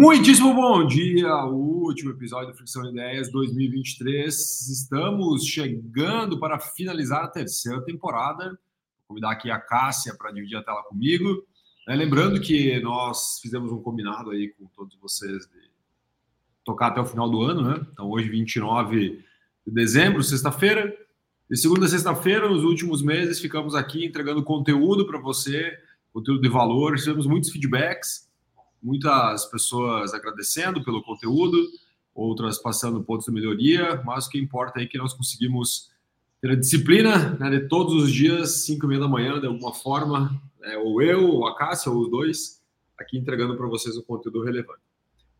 Muitíssimo bom dia, o último episódio do Fricção Ideias 2023. Estamos chegando para finalizar a terceira temporada. Vou convidar aqui a Cássia para dividir a tela comigo. É, lembrando que nós fizemos um combinado aí com todos vocês de tocar até o final do ano, né? Então, hoje, 29 de dezembro, sexta-feira. De segunda a sexta-feira, nos últimos meses, ficamos aqui entregando conteúdo para você, conteúdo de valor. Tivemos muitos feedbacks muitas pessoas agradecendo pelo conteúdo, outras passando pontos de melhoria, mas o que importa é que nós conseguimos ter a disciplina né, de todos os dias, 5 e meia da manhã, de alguma forma, é, ou eu, ou a Cássia, ou os dois, aqui entregando para vocês um conteúdo relevante.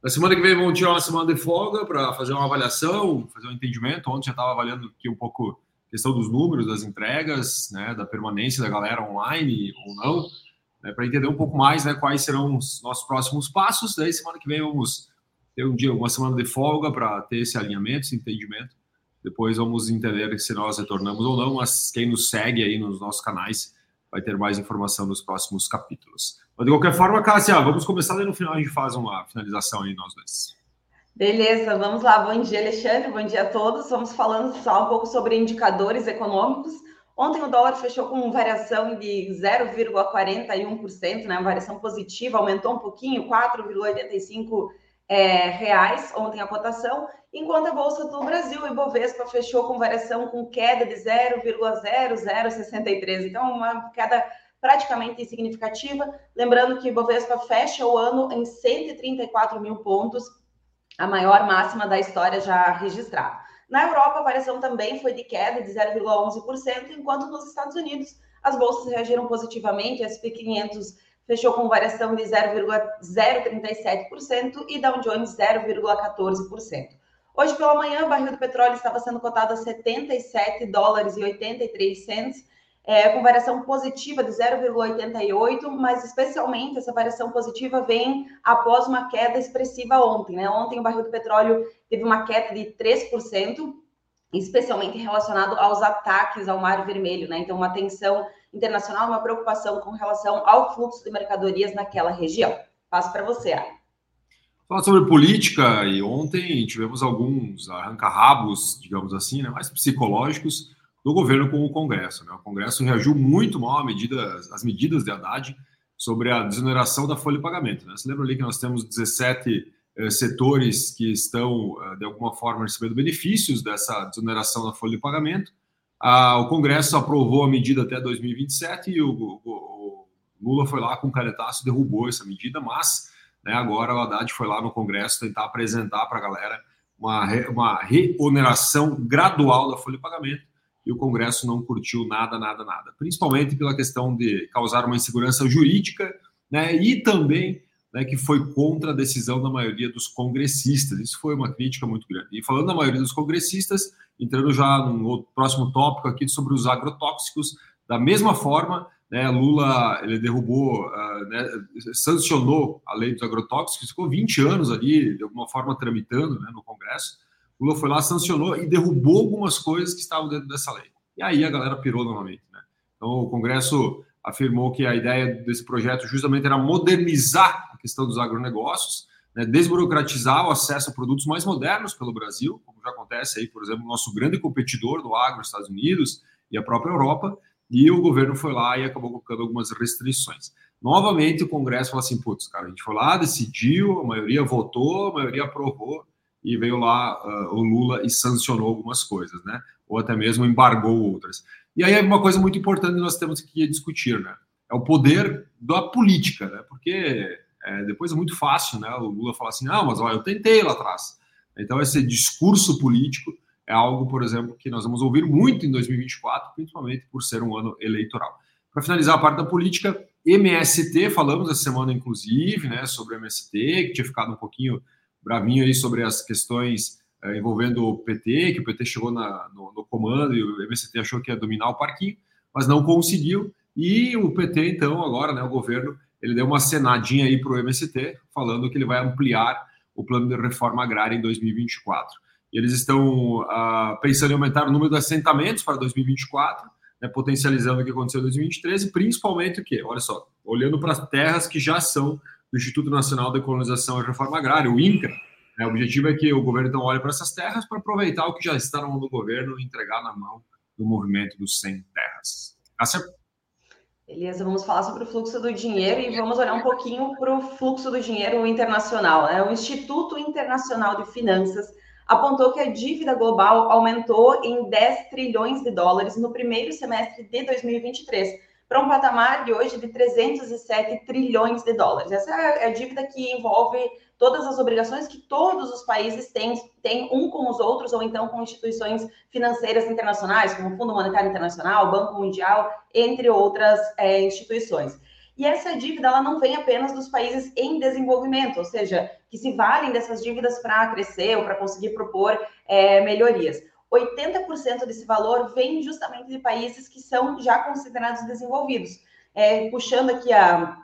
Na semana que vem vamos tirar uma semana de folga para fazer uma avaliação, fazer um entendimento. Ontem já estava avaliando aqui um pouco a questão dos números, das entregas, né, da permanência da galera online ou não né, para entender um pouco mais né, quais serão os nossos próximos passos. Daí, semana que vem, vamos ter um dia, uma semana de folga para ter esse alinhamento, esse entendimento. Depois vamos entender se nós retornamos ou não, mas quem nos segue aí nos nossos canais vai ter mais informação nos próximos capítulos. Mas de qualquer forma, Cássia, vamos começar e no final a gente faz uma finalização aí nós dois. Beleza, vamos lá. Bom dia, Alexandre. Bom dia a todos. Vamos falando só um pouco sobre indicadores econômicos. Ontem o dólar fechou com variação de 0,41%, né? Uma variação positiva, aumentou um pouquinho, 4,85 é, reais ontem a cotação, enquanto a Bolsa do Brasil, e Bovespa, fechou com variação com queda de 0,0063. Então, uma queda praticamente insignificativa. Lembrando que Bovespa fecha o ano em 134 mil pontos, a maior máxima da história já registrada. Na Europa, a variação também foi de queda de 0,11%, enquanto nos Estados Unidos as bolsas reagiram positivamente, SP 500 fechou com variação de 0,037% e Dow Jones 0,14%. Hoje pela manhã, o barril do petróleo estava sendo cotado a 77 dólares e 83 cents, é, com variação positiva de 0,88, mas especialmente essa variação positiva vem após uma queda expressiva ontem. Né? Ontem o barril do petróleo teve uma queda de 3%, especialmente relacionado aos ataques ao Mar Vermelho. Né? Então, uma tensão internacional, uma preocupação com relação ao fluxo de mercadorias naquela região. Passo para você, Ari. Falar sobre política, e ontem tivemos alguns arranca-rabos, digamos assim, né, mais psicológicos, do governo com o Congresso. Né? O Congresso reagiu muito mal às medidas de Haddad sobre a desoneração da folha de pagamento. Né? Você lembra ali que nós temos 17 eh, setores que estão, eh, de alguma forma, recebendo benefícios dessa desoneração da folha de pagamento. Ah, o Congresso aprovou a medida até 2027 e o, o, o Lula foi lá com um canetaço derrubou essa medida, mas né, agora o Haddad foi lá no Congresso tentar apresentar para a galera uma, uma reoneração gradual da folha de pagamento e o Congresso não curtiu nada, nada, nada, principalmente pela questão de causar uma insegurança jurídica, né, e também né, que foi contra a decisão da maioria dos congressistas. Isso foi uma crítica muito grande. E falando da maioria dos congressistas, entrando já no próximo tópico aqui sobre os agrotóxicos, da mesma forma, né, Lula ele derrubou, uh, né, sancionou a lei dos agrotóxicos, ficou 20 anos ali, de alguma forma, tramitando né, no Congresso. Lula foi lá, sancionou e derrubou algumas coisas que estavam dentro dessa lei. E aí a galera pirou novamente. Né? Então o Congresso afirmou que a ideia desse projeto justamente era modernizar a questão dos agronegócios, né, desburocratizar o acesso a produtos mais modernos pelo Brasil, como já acontece aí, por exemplo, nosso grande competidor do agro, Estados Unidos e a própria Europa, e o governo foi lá e acabou colocando algumas restrições. Novamente, o Congresso falou assim: putz, cara, a gente foi lá, decidiu, a maioria votou, a maioria aprovou, e veio lá uh, o Lula e sancionou algumas coisas, né? Ou até mesmo embargou outras. E aí é uma coisa muito importante que nós temos que discutir, né? É o poder da política, né? Porque é, depois é muito fácil, né? O Lula falar assim, ah, mas olha, eu tentei lá atrás. Então esse discurso político é algo, por exemplo, que nós vamos ouvir muito em 2024, principalmente por ser um ano eleitoral. Para finalizar a parte da política, MST, falamos essa semana, inclusive, né, sobre MST, que tinha ficado um pouquinho bravinho aí sobre as questões envolvendo o PT, que o PT chegou na, no, no, comando e o MST achou que ia dominar o parquinho, mas não conseguiu. E o PT, então, agora, né, o governo, ele deu uma cenadinha aí para o MST, falando que ele vai ampliar o plano de reforma agrária em 2024. E eles estão uh, pensando em aumentar o número de assentamentos para 2024, né, potencializando o que aconteceu em 2023, e principalmente o quê? Olha só, olhando para as terras que já são do Instituto Nacional de Colonização e Reforma Agrária, o INCRA. É, o objetivo é que o governo então olhe para essas terras para aproveitar o que já está na mão do governo e entregar na mão do movimento dos sem terras. Cássia? Beleza, vamos falar sobre o fluxo do dinheiro e vamos olhar um pouquinho para o fluxo do dinheiro internacional. Né? O Instituto Internacional de Finanças apontou que a dívida global aumentou em 10 trilhões de dólares no primeiro semestre de 2023 para um patamar de hoje de 307 trilhões de dólares. Essa é a dívida que envolve todas as obrigações que todos os países têm, têm um com os outros, ou então com instituições financeiras internacionais, como o Fundo Monetário Internacional, o Banco Mundial, entre outras é, instituições. E essa dívida ela não vem apenas dos países em desenvolvimento, ou seja, que se valem dessas dívidas para crescer ou para conseguir propor é, melhorias. 80% desse valor vem justamente de países que são já considerados desenvolvidos. É, puxando aqui a,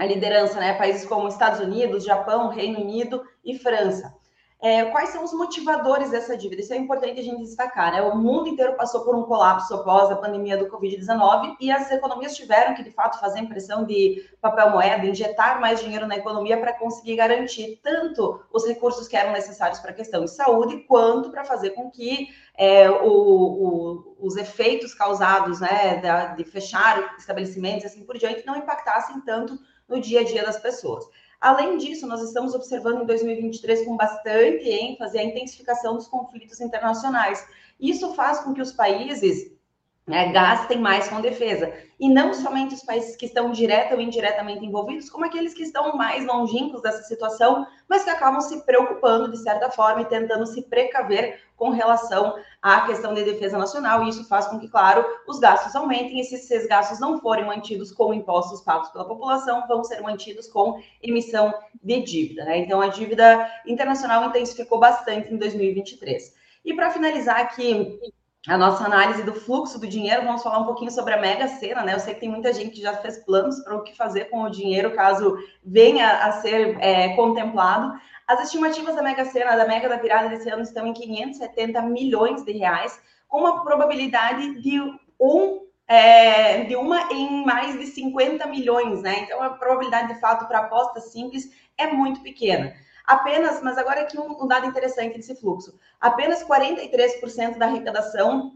a liderança, né? Países como Estados Unidos, Japão, Reino Unido e França. É, quais são os motivadores dessa dívida? Isso é importante a gente destacar, né? O mundo inteiro passou por um colapso após a pandemia do Covid-19 e as economias tiveram que, de fato, fazer impressão de papel moeda, injetar mais dinheiro na economia para conseguir garantir tanto os recursos que eram necessários para a questão de saúde, quanto para fazer com que é, o, o, os efeitos causados, né, de, de fechar estabelecimentos e assim por diante, não impactassem tanto no dia a dia das pessoas. Além disso, nós estamos observando em 2023 com bastante ênfase a intensificação dos conflitos internacionais. Isso faz com que os países né, gastem mais com defesa. E não somente os países que estão direta ou indiretamente envolvidos, como aqueles que estão mais longínquos dessa situação, mas que acabam se preocupando de certa forma e tentando se precaver com relação à questão de defesa nacional. E isso faz com que, claro, os gastos aumentem. E se esses gastos não forem mantidos com impostos pagos pela população, vão ser mantidos com emissão de dívida. Né? Então, a dívida internacional intensificou bastante em 2023. E para finalizar aqui a nossa análise do fluxo do dinheiro, vamos falar um pouquinho sobre a Mega Sena, né? Eu sei que tem muita gente que já fez planos para o que fazer com o dinheiro caso venha a ser é, contemplado. As estimativas da Mega Sena, da Mega da Virada desse ano, estão em 570 milhões de reais, com uma probabilidade de um é, de uma em mais de 50 milhões, né? Então a probabilidade de fato para aposta simples é muito pequena. Apenas, mas agora aqui um, um dado interessante desse fluxo: apenas 43% da arrecadação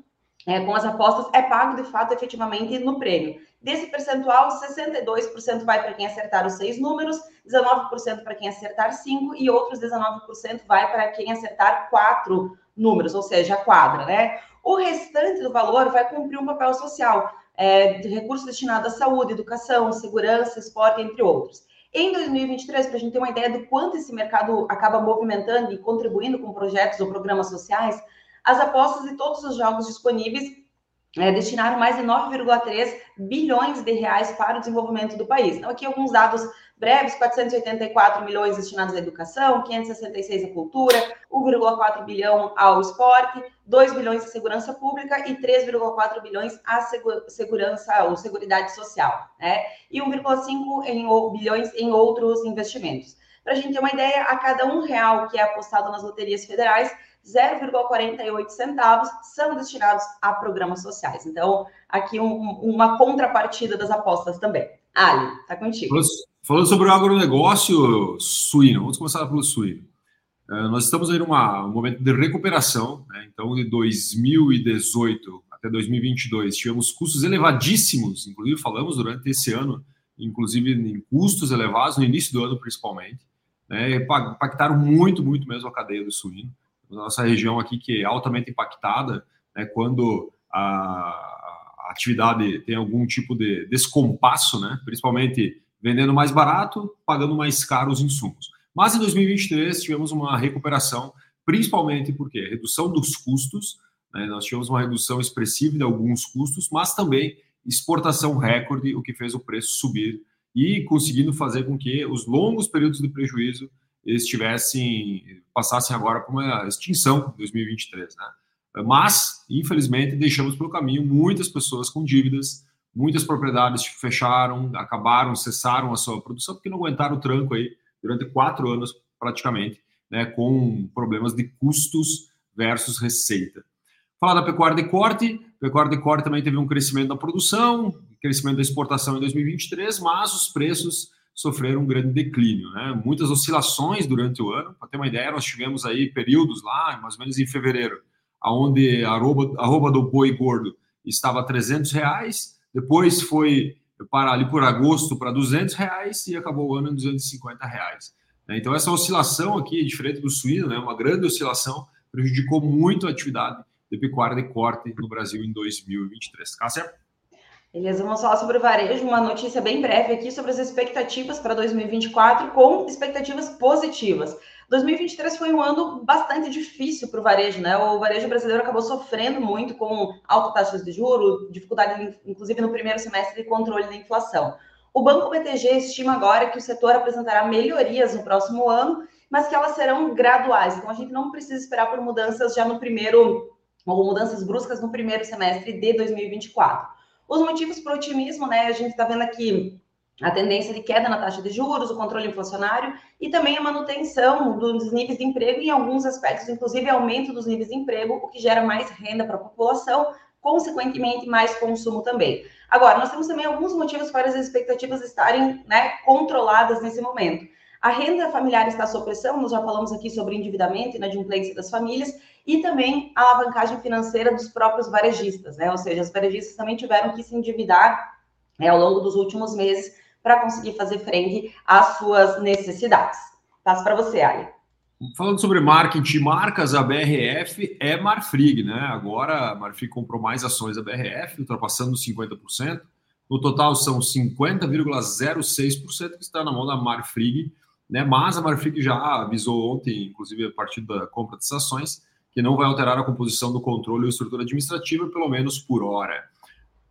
é, com as apostas é pago de fato efetivamente no prêmio. Desse percentual, 62% vai para quem acertar os seis números, 19% para quem acertar cinco e outros 19% vai para quem acertar quatro números, ou seja, a quadra, né? O restante do valor vai cumprir um papel social, é, de recursos destinados à saúde, educação, segurança, esporte, entre outros. Em 2023, para a gente ter uma ideia do quanto esse mercado acaba movimentando e contribuindo com projetos ou programas sociais, as apostas de todos os jogos disponíveis é, destinaram mais de 9,3 bilhões de reais para o desenvolvimento do país. Então, aqui alguns dados breves, 484 milhões destinados à educação, 566 à cultura, 1,4 bilhão ao esporte, 2 bilhões à segurança pública e 3,4 bilhões à segurança ou seguridade social, né? E 1,5 bilhões em outros investimentos. Para a gente ter uma ideia, a cada um real que é apostado nas loterias federais, 0,48 centavos são destinados a programas sociais. Então, aqui um, uma contrapartida das apostas também. Ali, tá contigo. Falando sobre o agronegócio suíno, vamos começar pelo suíno. Uh, nós estamos aí num momento de recuperação, né? então de 2018 até 2022 tivemos custos elevadíssimos, inclusive falamos durante esse ano, inclusive em custos elevados no início do ano principalmente, né? impactaram muito, muito mesmo a cadeia do suíno. Nossa região aqui que é altamente impactada, né? quando a, a atividade tem algum tipo de descompasso, né? principalmente vendendo mais barato, pagando mais caro os insumos. Mas em 2023 tivemos uma recuperação, principalmente porque redução dos custos, né, nós tivemos uma redução expressiva de alguns custos, mas também exportação recorde, o que fez o preço subir e conseguindo fazer com que os longos períodos de prejuízo estivessem passassem agora por uma extinção em 2023, né? Mas, infelizmente, deixamos pelo caminho muitas pessoas com dívidas, Muitas propriedades fecharam, acabaram, cessaram a sua produção porque não aguentaram o tranco aí durante quatro anos praticamente, né, com problemas de custos versus receita. Falar da pecuária de corte, pecuária de corte também teve um crescimento da produção, crescimento da exportação em 2023, mas os preços sofreram um grande declínio, né? Muitas oscilações durante o ano. Para ter uma ideia, nós tivemos aí períodos lá, mais ou menos em fevereiro, aonde a arroba, arroba do boi gordo estava a 300 reais, depois foi para ali por agosto para 200 reais e acabou o ano em 250 reais. Né? Então essa oscilação aqui, diferente do suíno, né, uma grande oscilação, prejudicou muito a atividade de pecuária de corte no Brasil em 2023. Cássia? Beleza, vamos falar sobre o varejo, uma notícia bem breve aqui sobre as expectativas para 2024, com expectativas positivas. 2023 foi um ano bastante difícil para o varejo, né? O varejo brasileiro acabou sofrendo muito com alta taxa de juros, dificuldade, inclusive, no primeiro semestre de controle da inflação. O Banco BTG estima agora que o setor apresentará melhorias no próximo ano, mas que elas serão graduais. Então, a gente não precisa esperar por mudanças já no primeiro, ou mudanças bruscas no primeiro semestre de 2024. Os motivos para o otimismo, né? A gente está vendo aqui a tendência de queda na taxa de juros, o controle inflacionário e também a manutenção dos níveis de emprego em alguns aspectos, inclusive aumento dos níveis de emprego, o que gera mais renda para a população, consequentemente mais consumo também. Agora, nós temos também alguns motivos para as expectativas estarem né, controladas nesse momento. A renda familiar está sob pressão, nós já falamos aqui sobre endividamento e inadimplência das famílias, e também a alavancagem financeira dos próprios varejistas, né? Ou seja, os varejistas também tiveram que se endividar né, ao longo dos últimos meses para conseguir fazer frente às suas necessidades. Passo para você, Ali. Falando sobre marketing marcas, a BRF é Marfrig, né? Agora a Marfrig comprou mais ações da BRF, ultrapassando 50%. No total são 50,06% que está na mão da Marfrig né? Mas a Marfrig já avisou ontem, inclusive a partir da compra dessas ações, que não vai alterar a composição do controle e estrutura administrativa, pelo menos por hora.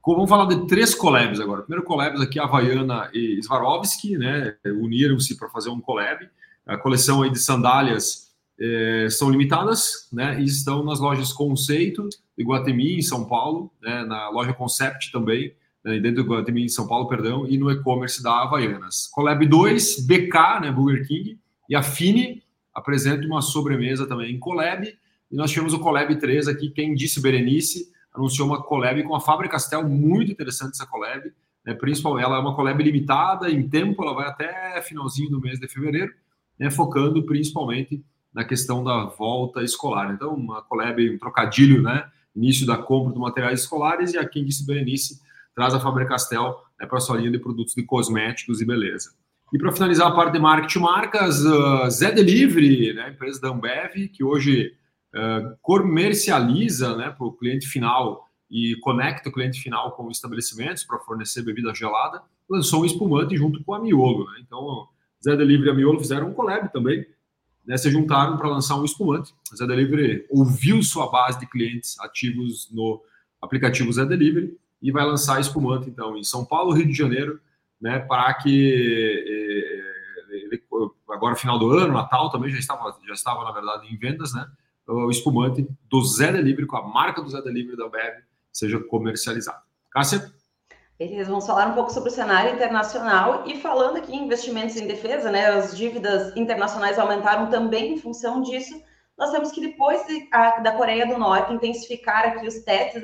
Vamos falar de três collabs agora. Primeiro collabs aqui, Havaiana e Swarovski, né? Uniram-se para fazer um collab. A coleção aí de sandálias eh, são limitadas, né? E estão nas lojas Conceito, de Guatemi, em São Paulo, né? na loja Concept também, né, dentro do Guatemi em São Paulo, perdão, e no e-commerce da Havaianas. Collab 2, BK, né, Burger King, e a Fini apresenta uma sobremesa também em Collab, e nós tivemos o Collab 3 aqui, quem disse Berenice, anunciou uma collab com a Fábrica Castel, muito interessante essa collab, né, principalmente, ela é uma collab limitada em tempo, ela vai até finalzinho do mês de fevereiro, né, focando principalmente na questão da volta escolar. Então, uma collab, um trocadilho, né, início da compra de materiais escolares, e a quem disse Berenice, traz a Faber Castell né, para sua linha de produtos de cosméticos e beleza. E para finalizar a parte de marketing marcas, uh, Zé Delivery, né, empresa da Ambev, que hoje comercializa né, para o cliente final e conecta o cliente final com estabelecimentos para fornecer bebida gelada, lançou um espumante junto com a Miolo. Né? Então, Zé Delivery e a Miolo fizeram um collab também, né, se juntaram para lançar um espumante. A Zé Delivery ouviu sua base de clientes ativos no aplicativo Zé Delivery e vai lançar espumante, então, em São Paulo, Rio de Janeiro, né, para que eh, ele, agora final do ano, Natal também já estava, já estava, na verdade, em vendas, né, o espumante do Zé Delivery, com a marca do Zé Delivery da Bev, seja comercializado. Cássia? Beleza, vamos falar um pouco sobre o cenário internacional e falando aqui em investimentos em defesa, né, as dívidas internacionais aumentaram também em função disso, nós temos que depois de, a, da Coreia do Norte intensificar aqui os testes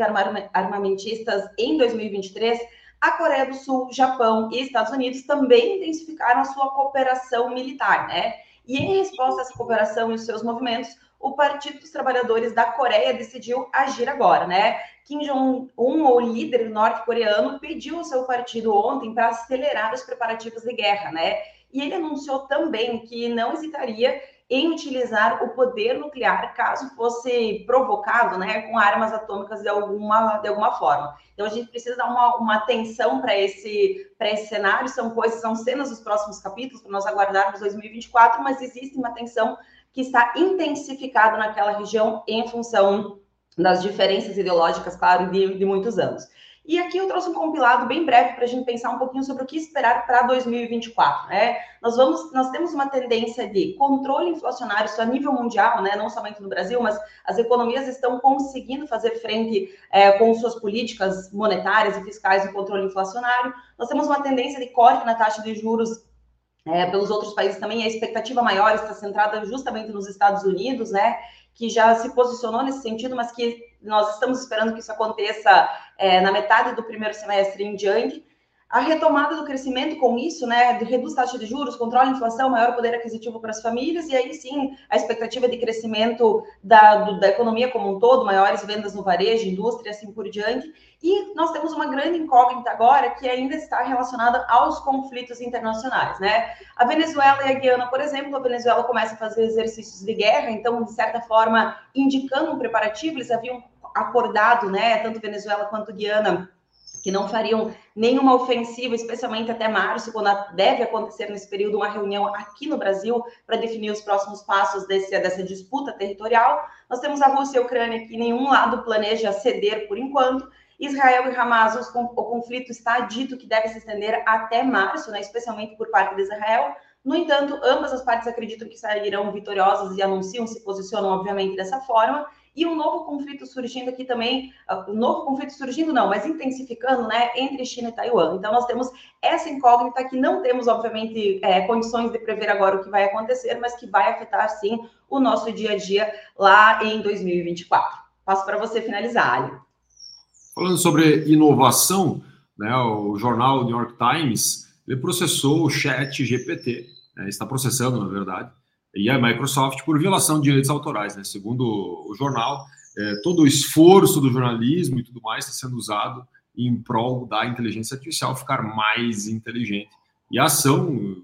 armamentistas em 2023, a Coreia do Sul, Japão e Estados Unidos também intensificaram a sua cooperação militar, né? E em resposta a essa cooperação e os seus movimentos, o Partido dos Trabalhadores da Coreia decidiu agir agora, né? Kim Jong-un, o líder norte-coreano, pediu ao seu partido ontem para acelerar os preparativos de guerra, né? E ele anunciou também que não hesitaria em utilizar o poder nuclear caso fosse provocado né, com armas atômicas de alguma, de alguma forma. Então a gente precisa dar uma, uma atenção para esse, esse cenário, são coisas, são cenas dos próximos capítulos para nós aguardarmos 2024, mas existe uma tensão que está intensificada naquela região em função das diferenças ideológicas, claro, de, de muitos anos. E aqui eu trouxe um compilado bem breve para a gente pensar um pouquinho sobre o que esperar para 2024. Né? Nós vamos, nós temos uma tendência de controle inflacionário isso a nível mundial, né? não somente no Brasil, mas as economias estão conseguindo fazer frente é, com suas políticas monetárias e fiscais no controle inflacionário. Nós temos uma tendência de corte na taxa de juros é, pelos outros países também. A expectativa maior está centrada justamente nos Estados Unidos, né? que já se posicionou nesse sentido, mas que nós estamos esperando que isso aconteça é, na metade do primeiro semestre em diante. a retomada do crescimento com isso, né, reduz taxa de juros, controla a inflação, maior poder aquisitivo para as famílias, e aí sim a expectativa de crescimento da, do, da economia como um todo, maiores vendas no varejo, indústria, assim por diante. E nós temos uma grande incógnita agora que ainda está relacionada aos conflitos internacionais, né? A Venezuela e a Guiana, por exemplo, a Venezuela começa a fazer exercícios de guerra, então, de certa forma, indicando um preparativo, eles haviam acordado, né, tanto Venezuela quanto Guiana, que não fariam nenhuma ofensiva, especialmente até março, quando deve acontecer nesse período uma reunião aqui no Brasil para definir os próximos passos desse, dessa disputa territorial. Nós temos a Rússia e a Ucrânia que nenhum lado planeja ceder por enquanto. Israel e Hamas, o conflito está dito que deve se estender até março, né, especialmente por parte de Israel. No entanto, ambas as partes acreditam que sairão vitoriosas e anunciam, se posicionam, obviamente, dessa forma e um novo conflito surgindo aqui também, uh, um novo conflito surgindo não, mas intensificando, né, entre China e Taiwan. Então nós temos essa incógnita que não temos, obviamente, é, condições de prever agora o que vai acontecer, mas que vai afetar sim o nosso dia a dia lá em 2024. Passo para você finalizar, Ali. Falando sobre inovação, né, o jornal New York Times ele processou o Chat GPT, né, está processando, na verdade, e a Microsoft por violação de direitos autorais. Né? Segundo o jornal, é, todo o esforço do jornalismo e tudo mais está sendo usado em prol da inteligência artificial ficar mais inteligente. E a ação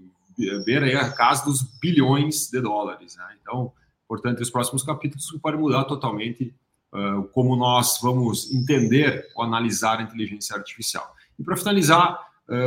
beira aí a casa dos bilhões de dólares. Né? Então, portanto, os próximos capítulos podem mudar totalmente como nós vamos entender ou analisar a inteligência artificial. E para finalizar,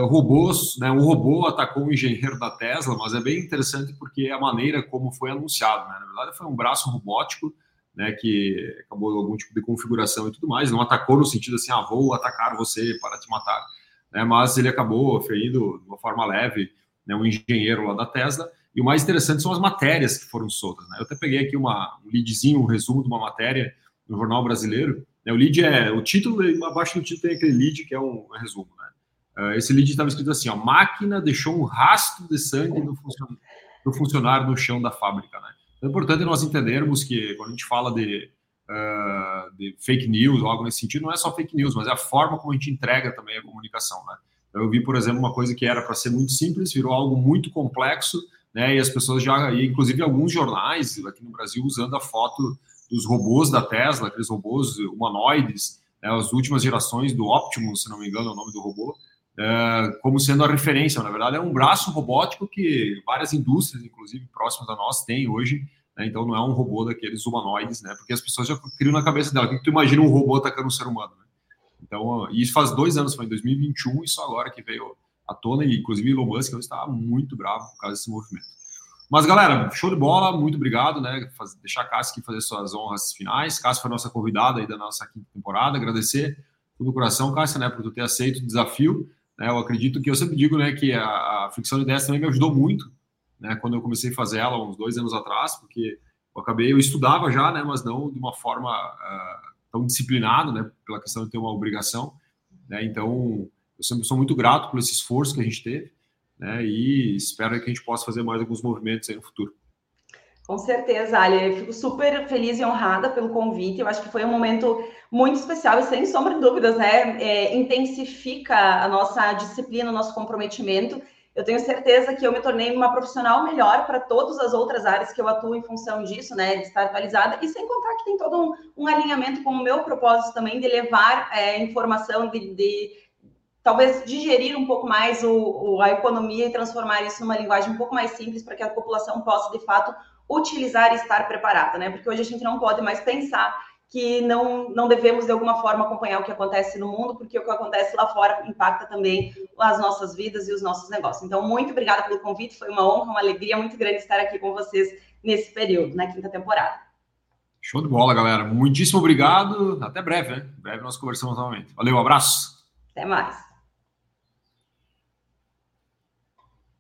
robôs, né? Um robô atacou um engenheiro da Tesla, mas é bem interessante porque a maneira como foi anunciado, né? Na verdade, foi um braço robótico, né? Que acabou algum tipo de configuração e tudo mais. Não atacou no sentido assim, ah, vou atacar você para te matar, né? Mas ele acabou ferindo de uma forma leve, né? Um engenheiro lá da Tesla. E o mais interessante são as matérias que foram soltas, né? Eu até peguei aqui uma, um leadzinho, um resumo de uma matéria no jornal brasileiro. Né? O lead é o título, abaixo do título tem aquele lead que é um, um resumo, né? Uh, esse lead estava escrito assim: ó, máquina deixou um rastro de sangue do, funcionário no chão da fábrica. Né? Então, é importante nós entendermos que quando a gente fala de, uh, de fake news ou algo nesse sentido, não é só fake news, mas é a forma como a gente entrega também a comunicação. Né? Então, eu vi, por exemplo, uma coisa que era para ser muito simples, virou algo muito complexo, né? E as pessoas já, e inclusive alguns jornais aqui no Brasil, usando a foto dos robôs da Tesla, aqueles robôs humanoides, né? as últimas gerações do Optimus, se não me engano, é o nome do robô, é, como sendo a referência. Na verdade, é um braço robótico que várias indústrias, inclusive próximas a nós, têm hoje. Né? Então, não é um robô daqueles humanoides, né? Porque as pessoas já criam na cabeça dela. O que tu imagina um robô atacando um ser humano? Né? Então, isso faz dois anos, foi em 2021, e só agora que veio à tona, e inclusive Elon Musk está muito bravo por causa desse movimento. Mas, galera, show de bola, muito obrigado, né? Faz, deixar a Cássia aqui fazer suas honras finais. Cássia foi nossa convidada aí da nossa quinta temporada. Agradecer do coração, Cássia, né, por tu ter aceito o desafio. Né? Eu acredito que eu sempre digo né, que a, a fricção de ideias também me ajudou muito né, quando eu comecei a fazer ela uns dois anos atrás, porque eu acabei, eu estudava já, né, mas não de uma forma uh, tão disciplinada, né, pela questão de ter uma obrigação. Né, então, eu sempre sou muito grato por esse esforço que a gente teve né, e espero que a gente possa fazer mais alguns movimentos aí no futuro. Com certeza, Ali. Eu fico super feliz e honrada pelo convite. Eu acho que foi um momento muito especial e, sem sombra de dúvidas, né? É, intensifica a nossa disciplina, o nosso comprometimento. Eu tenho certeza que eu me tornei uma profissional melhor para todas as outras áreas que eu atuo em função disso, né? De estar atualizada. E sem contar que tem todo um, um alinhamento com o meu propósito também de levar é, informação, de, de talvez digerir um pouco mais o, o, a economia e transformar isso numa linguagem um pouco mais simples para que a população possa, de fato, utilizar e estar preparada, né? Porque hoje a gente não pode mais pensar que não, não devemos, de alguma forma, acompanhar o que acontece no mundo, porque o que acontece lá fora impacta também as nossas vidas e os nossos negócios. Então, muito obrigada pelo convite, foi uma honra, uma alegria muito grande estar aqui com vocês nesse período, na quinta temporada. Show de bola, galera. Muitíssimo obrigado. Até breve, né? Em breve nós conversamos novamente. Valeu, um abraço. Até mais.